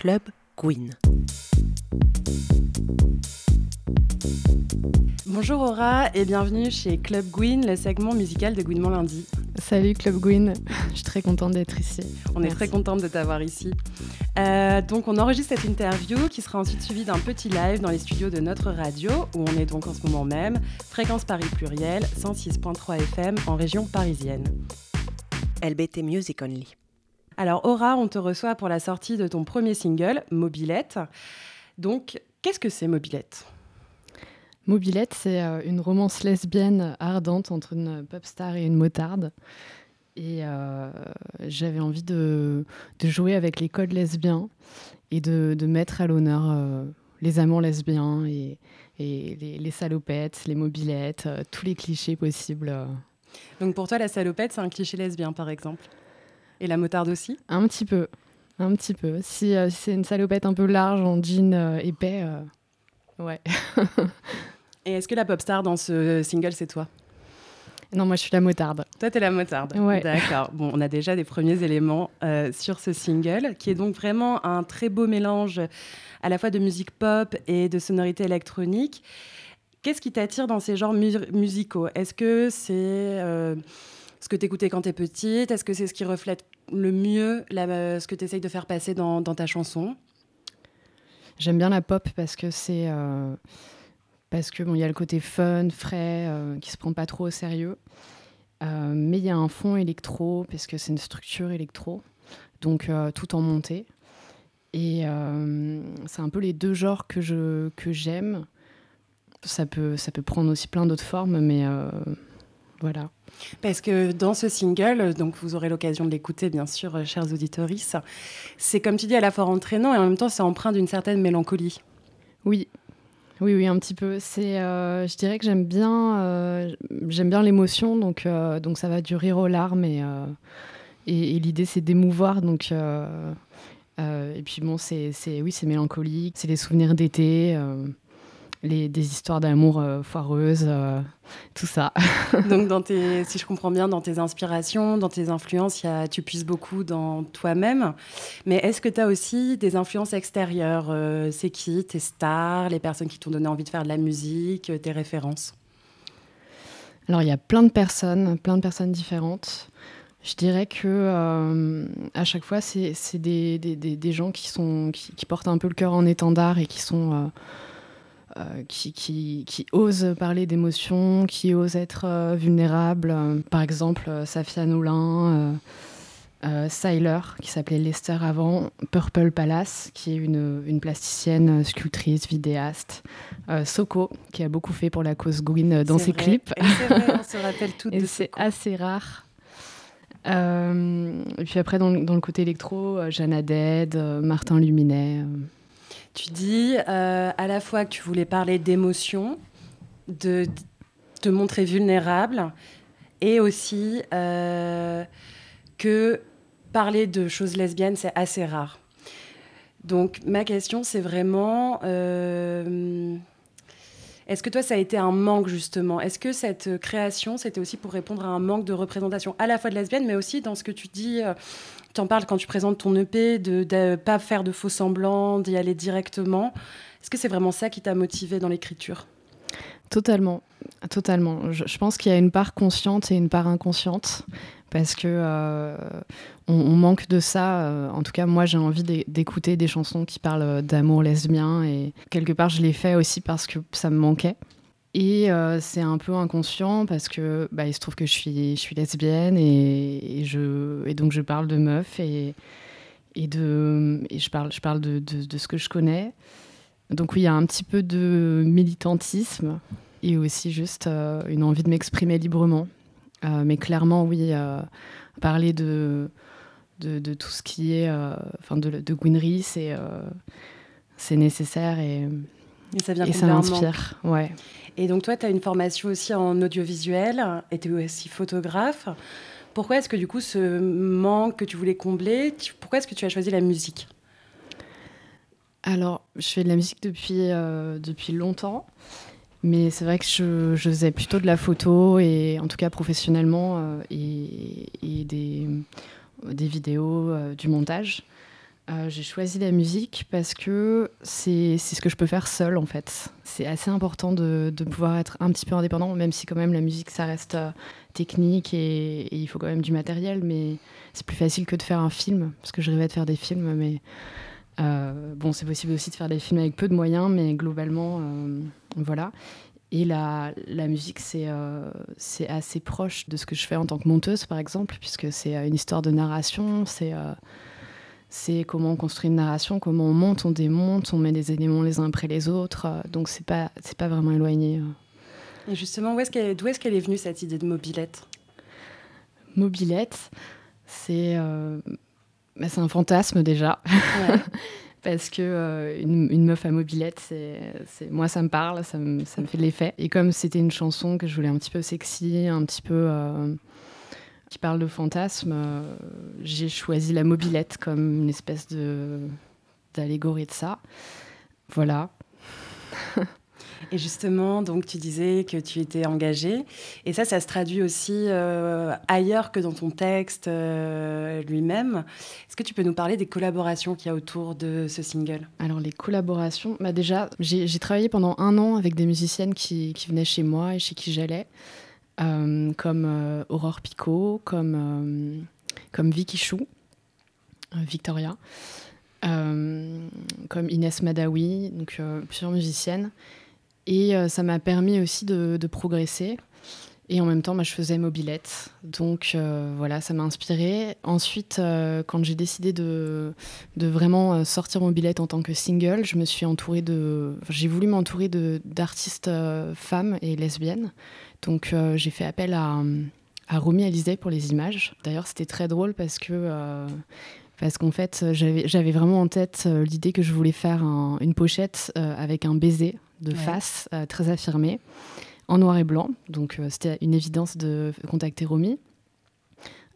Club Gwyn. Bonjour Aura et bienvenue chez Club Gwyn, le segment musical de Gwynement lundi. Salut Club Gwyn, je suis très contente d'être ici. On est très contente de t'avoir ici. Euh, donc on enregistre cette interview qui sera ensuite suivie d'un petit live dans les studios de notre radio où on est donc en ce moment même, Fréquence Paris Pluriel, 106.3 FM en région parisienne. LBT Music Only. Alors Aura, on te reçoit pour la sortie de ton premier single, Mobilette. Donc qu'est-ce que c'est Mobilette? Mobilette, c'est euh, une romance lesbienne ardente entre une pop star et une motarde. Et euh, j'avais envie de, de, jouer avec les codes lesbiens et de, de mettre à l'honneur euh, les amants lesbiens et, et les, les, salopettes, les mobilettes, euh, tous les clichés possibles. Donc pour toi, la salopette, c'est un cliché lesbien, par exemple? Et la motarde aussi Un petit peu. Un petit peu. Si, si c'est une salopette un peu large, en jean épais, ouais. Et est-ce que la pop star dans ce single, c'est toi? Non, moi je suis la motarde. Toi, t'es la motarde. Ouais. D'accord. Bon, on a déjà des premiers éléments euh, sur ce single, qui est donc vraiment un très beau mélange à la fois de musique pop et de sonorités électroniques. Qu'est-ce qui t'attire dans ces genres mu musicaux? Est-ce que c'est euh, ce que t'écoutais quand t'es petite Est-ce que c'est ce qui reflète le mieux euh, ce que tu essayes de faire passer dans, ta chanson? J'aime bien la pop parce que c'est parce que bon, y a le côté fun, frais, euh, qui se prend pas trop au sérieux. Euh, mais il y a un fond électro, parce que c'est une structure électro, donc euh, tout en montée. Et euh, c'est un peu les deux genres que je que j'aime. Ça peut ça peut prendre aussi plein d'autres formes, mais euh, voilà. Parce que dans ce single, donc vous aurez l'occasion de l'écouter, bien sûr, chers auditoristes, c'est comme tu dis à la fois entraînant et en même temps c'est empreint d'une certaine mélancolie. Oui, oui, oui, un petit peu. C'est, euh, je dirais que j'aime bien, euh, j'aime bien l'émotion, donc, euh, donc ça va du rire aux larmes et, et, et l'idée c'est d'émouvoir, donc. et puis bon, c'est, c'est, oui, c'est mélancolique, c'est les souvenirs d'été, les, des histoires d'amour foireuses, tout ça. donc, dans tes, si je comprends bien, dans tes inspirations, dans tes influences, y a, tu puisses beaucoup dans toi-même. Mais est-ce que tu as aussi des influences extérieures euh, C'est qui tes stars, les personnes qui t'ont donné envie de faire de la musique, tes références? Alors, il y a plein de personnes, plein de personnes différentes. Je dirais que euh, à chaque fois, c'est des, des, des, des, gens qui, sont, qui, qui, portent un peu le cœur en étendard et qui sont. Euh, euh, qui, qui, qui, osent parler d'émotions, qui osent être euh, vulnérables. Euh, par exemple, Safia Nolin, Syler, qui s'appelait Lester avant, Purple Palace, qui est une, une plasticienne, sculptrice, vidéaste, Soko, qui a beaucoup fait pour la cause Gwyn dans ses vrai. clips. Vrai, on se rappelle toutes Et c'est assez rare. Euh, et puis après, dans, dans, le côté électro, euh, Jeanne euh, Martin Luminet. Tu dis euh, à la fois que tu voulais parler d'émotion, de, te montrer vulnérable, et aussi euh, que parler de choses lesbiennes, c'est assez rare. Donc ma question, c'est vraiment, euh, est-ce que toi, ça a été un manque justement? Est-ce que cette création, c'était aussi pour répondre à un manque de représentation à la fois de lesbiennes, mais aussi dans ce que tu dis euh, tu en parles quand tu présentes ton EP, de ne pas faire de faux semblants, d'y aller directement. Est-ce que c'est vraiment ça qui t'a motivé dans l'écriture? Totalement, totalement. Je pense qu'il y a une part consciente et une part inconsciente, parce que euh, on, manque de ça. Euh, en tout cas, moi, j'ai envie d'écouter des chansons qui parlent d'amour lesbien, et quelque part, je l'ai fait aussi parce que ça me manquait. Et euh, c'est un peu inconscient parce que bah, il se trouve que je suis, lesbienne et, donc je parle de meufs et, de, je parle, je parle de, de, ce que je connais. Donc oui, il y a un petit peu de militantisme et aussi juste euh, une envie de m'exprimer librement. Euh, mais clairement, oui, euh, parler de, de, de, tout ce qui est, enfin de, de Gwynry, c'est c'est nécessaire et, et ça, vient et ça m'inspire. Ouais. Et donc toi, tu as une formation aussi en audiovisuel et tu es aussi photographe. Pourquoi est-ce que du coup, ce manque que tu voulais combler, tu, pourquoi est-ce que tu as choisi la musique? Alors, je fais de la musique depuis, euh, depuis longtemps. Mais c'est vrai que je, je, faisais plutôt de la photo, et en tout cas professionnellement, euh, et, des, vidéos, euh, du montage. euh, j'ai choisi la musique parce que c'est ce que je peux faire seule en fait. C'est assez important de, pouvoir être un petit peu indépendant, même si quand même la musique ça reste technique et, et, il faut quand même du matériel, mais c'est plus facile que de faire un film, parce que je rêvais de faire des films, mais bon, c'est possible aussi de faire des films avec peu de moyens, mais globalement, euh, voilà. Et la, la musique, c'est euh, c'est assez proche de ce que je fais en tant que monteuse, par exemple, puisque c'est une histoire de narration, c'est comment on construit une narration, comment on monte, on démonte, on met des éléments les uns après les autres. donc c'est pas pas vraiment éloigné. Et justement, d'où est-ce qu'elle est, est, est venue cette idée de mobilette? Mobilette, c'est bah, c'est un fantasme déjà. Ouais. Parce que euh, une, une, meuf à mobilette, c'est, moi ça me parle, ça me, ça me fait de l'effet. Et comme c'était une chanson que je voulais un petit peu sexy, un petit peu euh, qui parle de fantasme, euh, j'ai choisi la mobilette comme une espèce de d'allégorie de ça. Voilà. Et justement, donc tu disais que tu étais engagée, et ça, ça se traduit aussi euh, ailleurs que dans ton texte euh, lui-même. Est-ce que tu peux nous parler des collaborations qu'il y a autour de ce single? Alors les collaborations, bah déjà, j'ai travaillé pendant un an avec des musiciennes qui, venaient chez moi et chez qui j'allais, euh, comme Aurore Picot, comme, comme Vicky Chou, Victoria. comme Inès Madawi, donc plusieurs musiciennes. Et euh, ça m'a permis aussi de, progresser. Et en même temps, moi, je faisais mobilette. Donc euh, voilà, ça m'a inspiré. Ensuite, euh, quand j'ai décidé de, de, vraiment sortir mobilette en tant que single, je me suis entourée de. j'ai voulu m'entourer d'artistes femmes et lesbiennes. Donc j'ai fait appel à, à Romy Alizé pour les images. D'ailleurs, c'était très drôle parce que. parce qu'en fait, j'avais vraiment en tête l'idée que je voulais faire une pochette avec un baiser de face, euh, très affirmée, en noir et blanc. Donc euh, c'était une évidence de contacter Romy.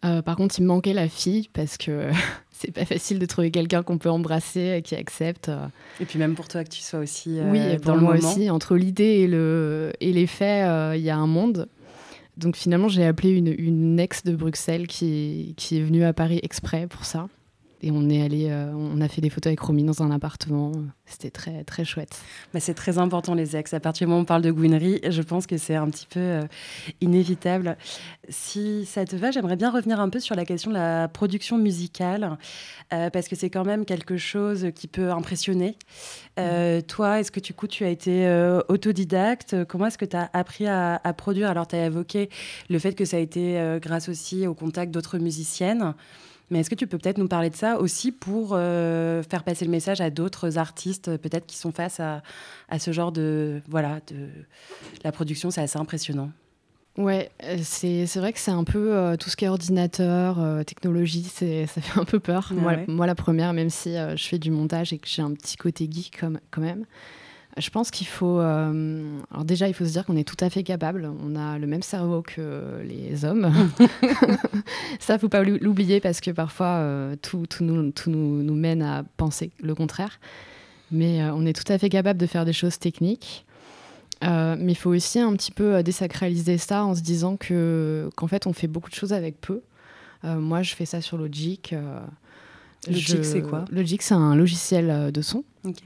Euh, par contre, il me manquait la fille parce que c'est pas facile de trouver quelqu'un qu'on peut embrasser, qui accepte. Et puis même pour toi que tu sois aussi oui, pour moi aussi. Entre l'idée et le et les faits, il y a un monde. Donc finalement, j'ai appelé une, une, ex de Bruxelles qui, qui est venue à Paris exprès pour ça et on est allé, euh, on a fait des photos avec Romy dans un appartement. C'était très très chouette. C'est très important les ex. À partir du moment où on parle de gouinerie, je pense que c'est un petit peu euh, inévitable. Si ça te va, j'aimerais bien revenir un peu sur la question de la production musicale euh, parce que c'est quand même quelque chose qui peut impressionner. Mm. Toi, est-ce que du coup tu as été autodidacte? Comment est-ce que tu as appris à, à produire? Alors tu as évoqué le fait que ça a été grâce aussi au contact d'autres musiciennes. Mais est-ce que tu peux peut-être nous parler de ça aussi pour euh, faire passer le message à d'autres artistes, peut-être qui sont face à, à, ce genre de voilà de la production, c'est assez impressionnant. Ouais, euh, c'est vrai que c'est un peu euh, tout ce qui est ordinateur, technologie, ça fait un peu peur. Ah moi, moi, la première, même si je fais du montage et que j'ai un petit côté geek comme, quand même. Je pense qu'il faut. Euh, alors, déjà, il faut se dire qu'on est tout à fait capable. On a le même cerveau que les hommes. Ça, faut pas l'oublier parce que parfois, euh, tout, tout, nous, tout nous, nous, mène à penser le contraire. Mais euh, on est tout à fait capable de faire des choses techniques. mais il faut aussi un petit peu désacraliser ça en se disant que qu'en fait, on fait beaucoup de choses avec peu. moi, je fais ça sur Logic. Logic, c'est quoi? Logic, c'est un logiciel de son. Ok.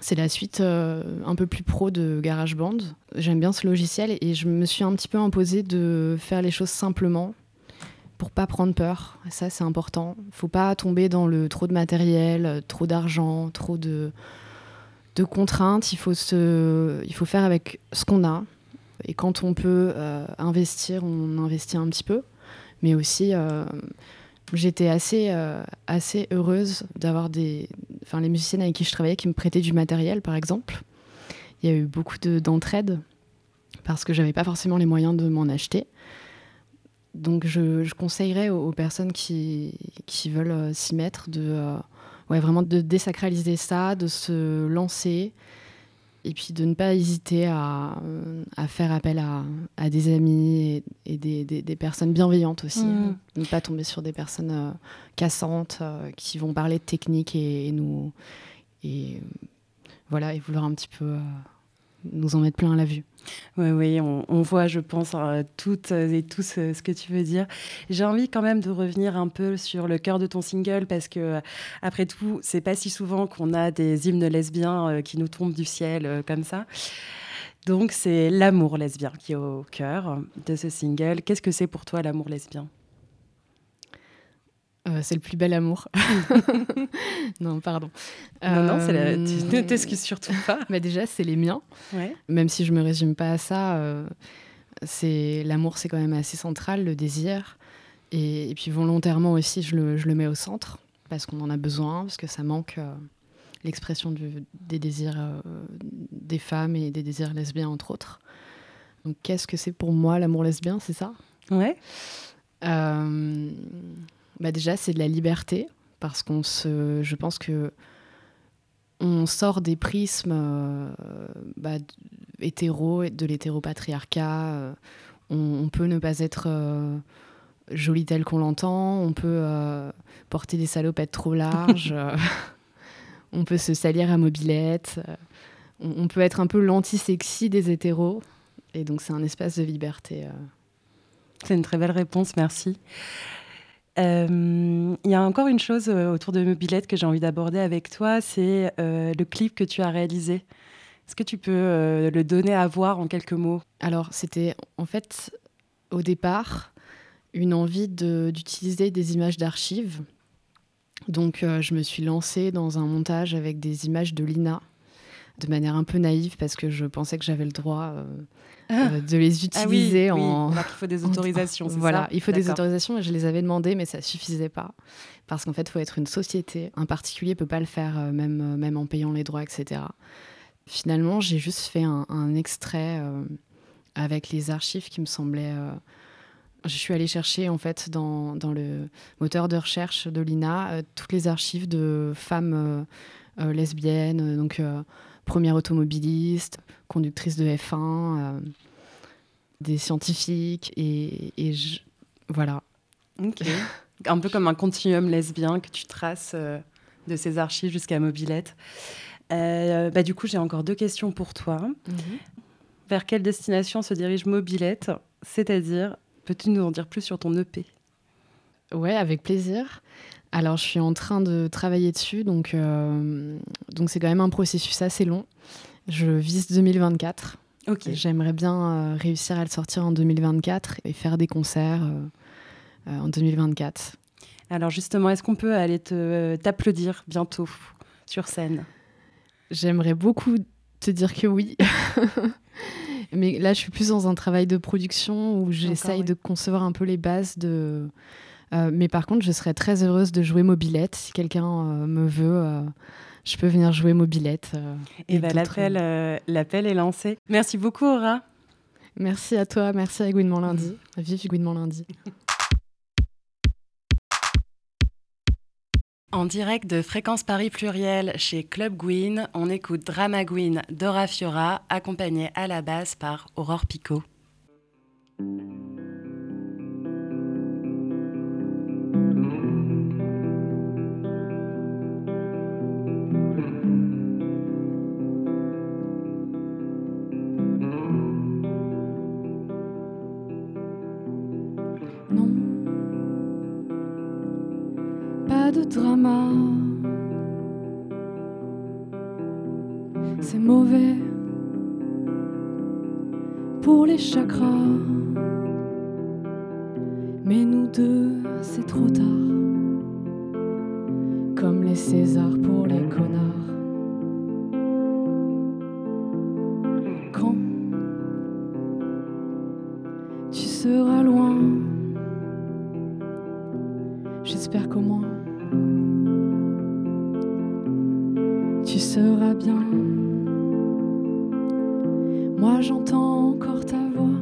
C'est la suite euh, un peu plus pro de GarageBand. J'aime bien ce logiciel et je me suis un petit peu imposé de faire les choses simplement pour pas prendre peur. Ça, c'est important. Faut pas tomber dans le trop de matériel, trop d'argent, trop de, de contraintes. Il faut, se, il faut faire avec ce qu'on a. Et quand on peut euh, investir, on investit un petit peu. Mais aussi, euh, j'étais assez, assez heureuse d'avoir des, enfin, les musiciennes avec qui je travaillais qui me prêtaient du matériel, par exemple. Il y a eu beaucoup d'entraide parce que j'avais pas forcément les moyens de m'en acheter. Donc je, conseillerais aux, personnes qui, veulent euh, s'y mettre de euh, ouais, vraiment de désacraliser ça, de se lancer et puis de ne pas hésiter à, à faire appel à, à, des amis et, des, des, personnes bienveillantes aussi. Mmh. Ne pas tomber sur des personnes euh, cassantes qui vont parler de technique et, nous et voilà et vouloir un petit peu nous en mettre plein à la vue. Oui, oui, on, voit, je pense, euh, toutes et tous euh, ce que tu veux dire. J'ai envie quand même de revenir un peu sur le cœur de ton single parce que, euh, après tout, c'est pas si souvent qu'on a des hymnes lesbiens qui nous tombent du ciel comme ça. Donc, c'est l'amour lesbien qui est au cœur de ce single. Qu'est-ce que c'est pour toi l'amour lesbien? Euh, c'est le plus bel amour. non, pardon. Non, non, la... tu ne euh, t'excuses surtout pas. Mais déjà, c'est les miens. Même si je me résume pas à ça, euh, c'est l'amour, c'est quand même assez central, le désir. Et, puis volontairement aussi, je le, je le, mets au centre parce qu'on en a besoin, parce que ça manque l'expression des désirs des femmes et des désirs lesbiens entre autres. Donc, qu'est-ce que c'est pour moi l'amour lesbien, c'est ça? Ouais. Bah déjà, c'est de la liberté, parce qu'on se, je pense que on sort des prismes euh, bah, hétéro, de l'hétéropatriarcat. Euh, on, peut ne pas être euh, jolie tel qu'on l'entend, on peut porter des salopettes trop larges, on peut se salir à mobilette, on, on, peut être un peu l'anti-sexy des hétéros. Et donc, c'est un espace de liberté. C'est une très belle réponse, merci. Euh, il y a encore une chose euh, autour de Mobilette que j'ai envie d'aborder avec toi, c'est euh, le clip que tu as réalisé. Est-ce que tu peux le donner à voir en quelques mots? Alors, c'était en fait au départ une envie d'utiliser des images d'archives. Donc, je me suis lancée dans un montage avec des images de Lina de manière un peu naïve parce que je pensais que j'avais le droit ah. Euh, de les ah utiliser en. il faut des autorisations. Voilà, il faut des autorisations et je les avais demandées, mais ça suffisait pas parce qu'en fait, il faut être une société. Un particulier peut pas le faire, euh, même euh, même en payant les droits, etc. Finalement, j'ai juste fait un, extrait avec les archives qui me semblaient. je suis allée chercher en fait dans, dans le moteur de recherche de l'INA toutes les archives de femmes lesbiennes, donc première automobiliste, conductrice de F1, euh, des scientifiques, et, voilà. un peu comme un continuum lesbien que tu traces euh, de ces archives jusqu'à Mobilette. Euh, bah, du coup, j'ai encore deux questions pour toi. Mhm. Vers quelle destination se dirige Mobilette? C'est-à-dire, peux-tu nous en dire plus sur ton EP Ouais, avec plaisir. Alors, je suis en train de travailler dessus, donc donc c'est quand même un processus assez long. Je vise 2024. Ok. J'aimerais bien euh, réussir à le sortir en 2024 et faire des concerts euh, euh, en 2024. Alors justement, est-ce qu'on peut aller t'applaudir bientôt sur scène? J'aimerais beaucoup te dire que oui. Mais là, je suis plus dans un travail de production où j'essaye de concevoir un peu les bases de. Mais par contre, je serais très heureuse de jouer mobilette si quelqu'un me veut je peux venir jouer mobilette. Euh, et, ben l'appel, euh, l'appel est lancé. Merci beaucoup, Aura. Merci à toi, merci à Gouinement Lundi. Vive Gouinement Lundi. En direct de Fréquence Paris Pluriel chez Club Gouin, on écoute Drama Gouin d'Ora Fiora, accompagné à la basse par Aurore Picot. Drama. C'est mauvais pour les chakras. Mais nous deux, c'est trop tard. Comme les Césars pour les connards. Quand tu seras loin, j'espère qu'au moins tu seras bien. Moi j'entends encore ta voix,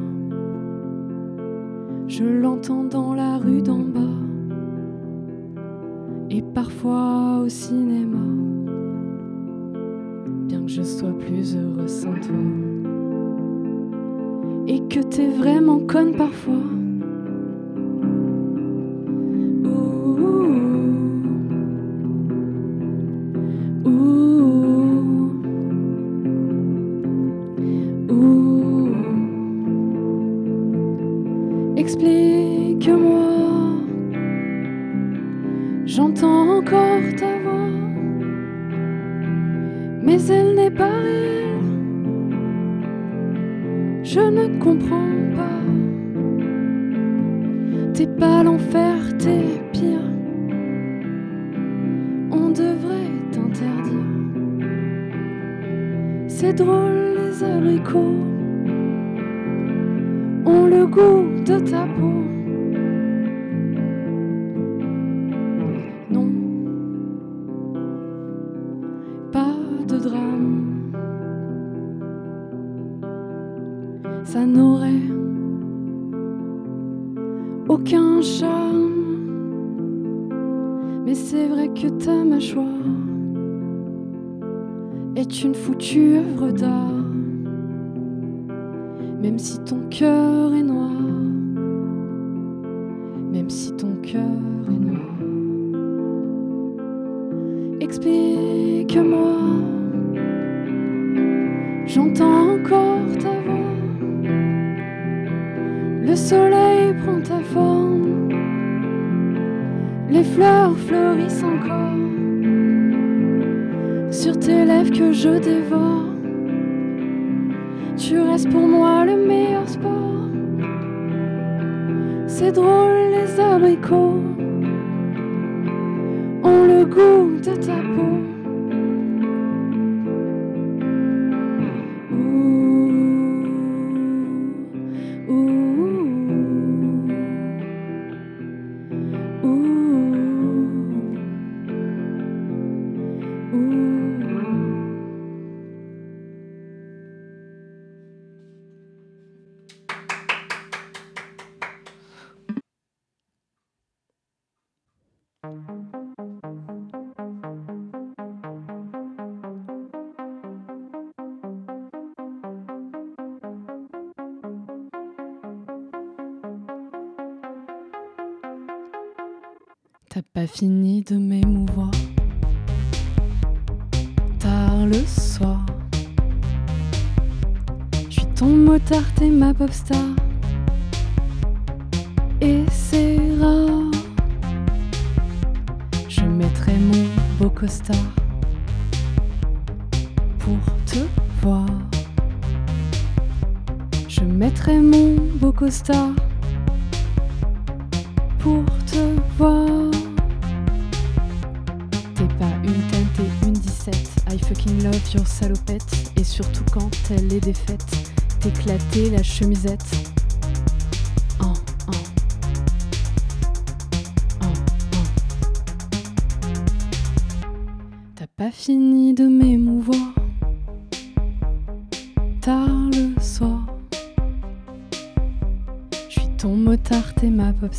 je l'entends dans la rue d'en bas, et parfois au cinéma, bien que je sois plus heureux sans toi, et que t'es vraiment conne parfois. mais le goût de ta peau. Non, pas de drame. Ça n'aurait aucun charme. Mais c'est vrai que ta mâchoire est une foutue œuvre d'art. Même si ton cœur est noir, même si ton cœur est noir. Explique-moi, j'entends encore ta voix. Le soleil prend ta forme, les fleurs fleurissent encore sur tes lèvres que je dévore. Tu restes pour moi le meilleur sport. C'est drôle, les abricots ont le goût de ta peau. Fini de m'émouvoir. Tard le soir. Je suis ton motard, t'es ma pop star. Et c'est rare. Je mettrai mon beau costard pour te voir. Je mettrai mon beau costard pour love your salopette. Et surtout quand elle est défaite, t'éclater la chemisette. Oh, oh. Oh. T'as pas fini de m'émouvoir. Tard le soir. Je suis ton motard, t'es ma pop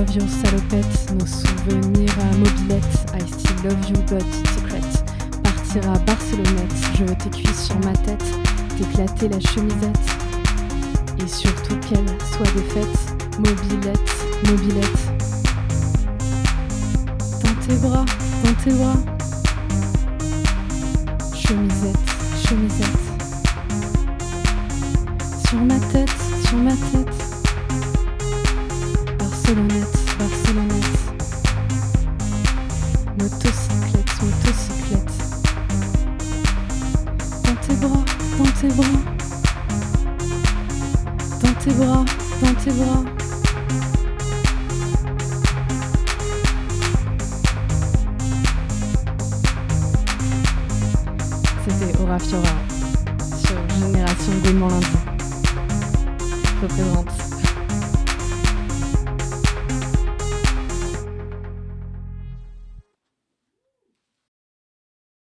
love your salopette, nos souvenirs à mobilette. I still love you but secret partir à Barcelonnette. Je veux tes cuisses sur ma tête, t'éclater la chemisette. Et surtout qu'elle soit défaite, mobilette, mobilette. Dans tes bras, dans tes bras. Chemisette, chemisette. Sur ma tête, sur ma tête. Barcelonnette, Barcelonnette. Motocyclette, motocyclette dans tes bras, dans tes bras, dans tes bras, dans tes bras.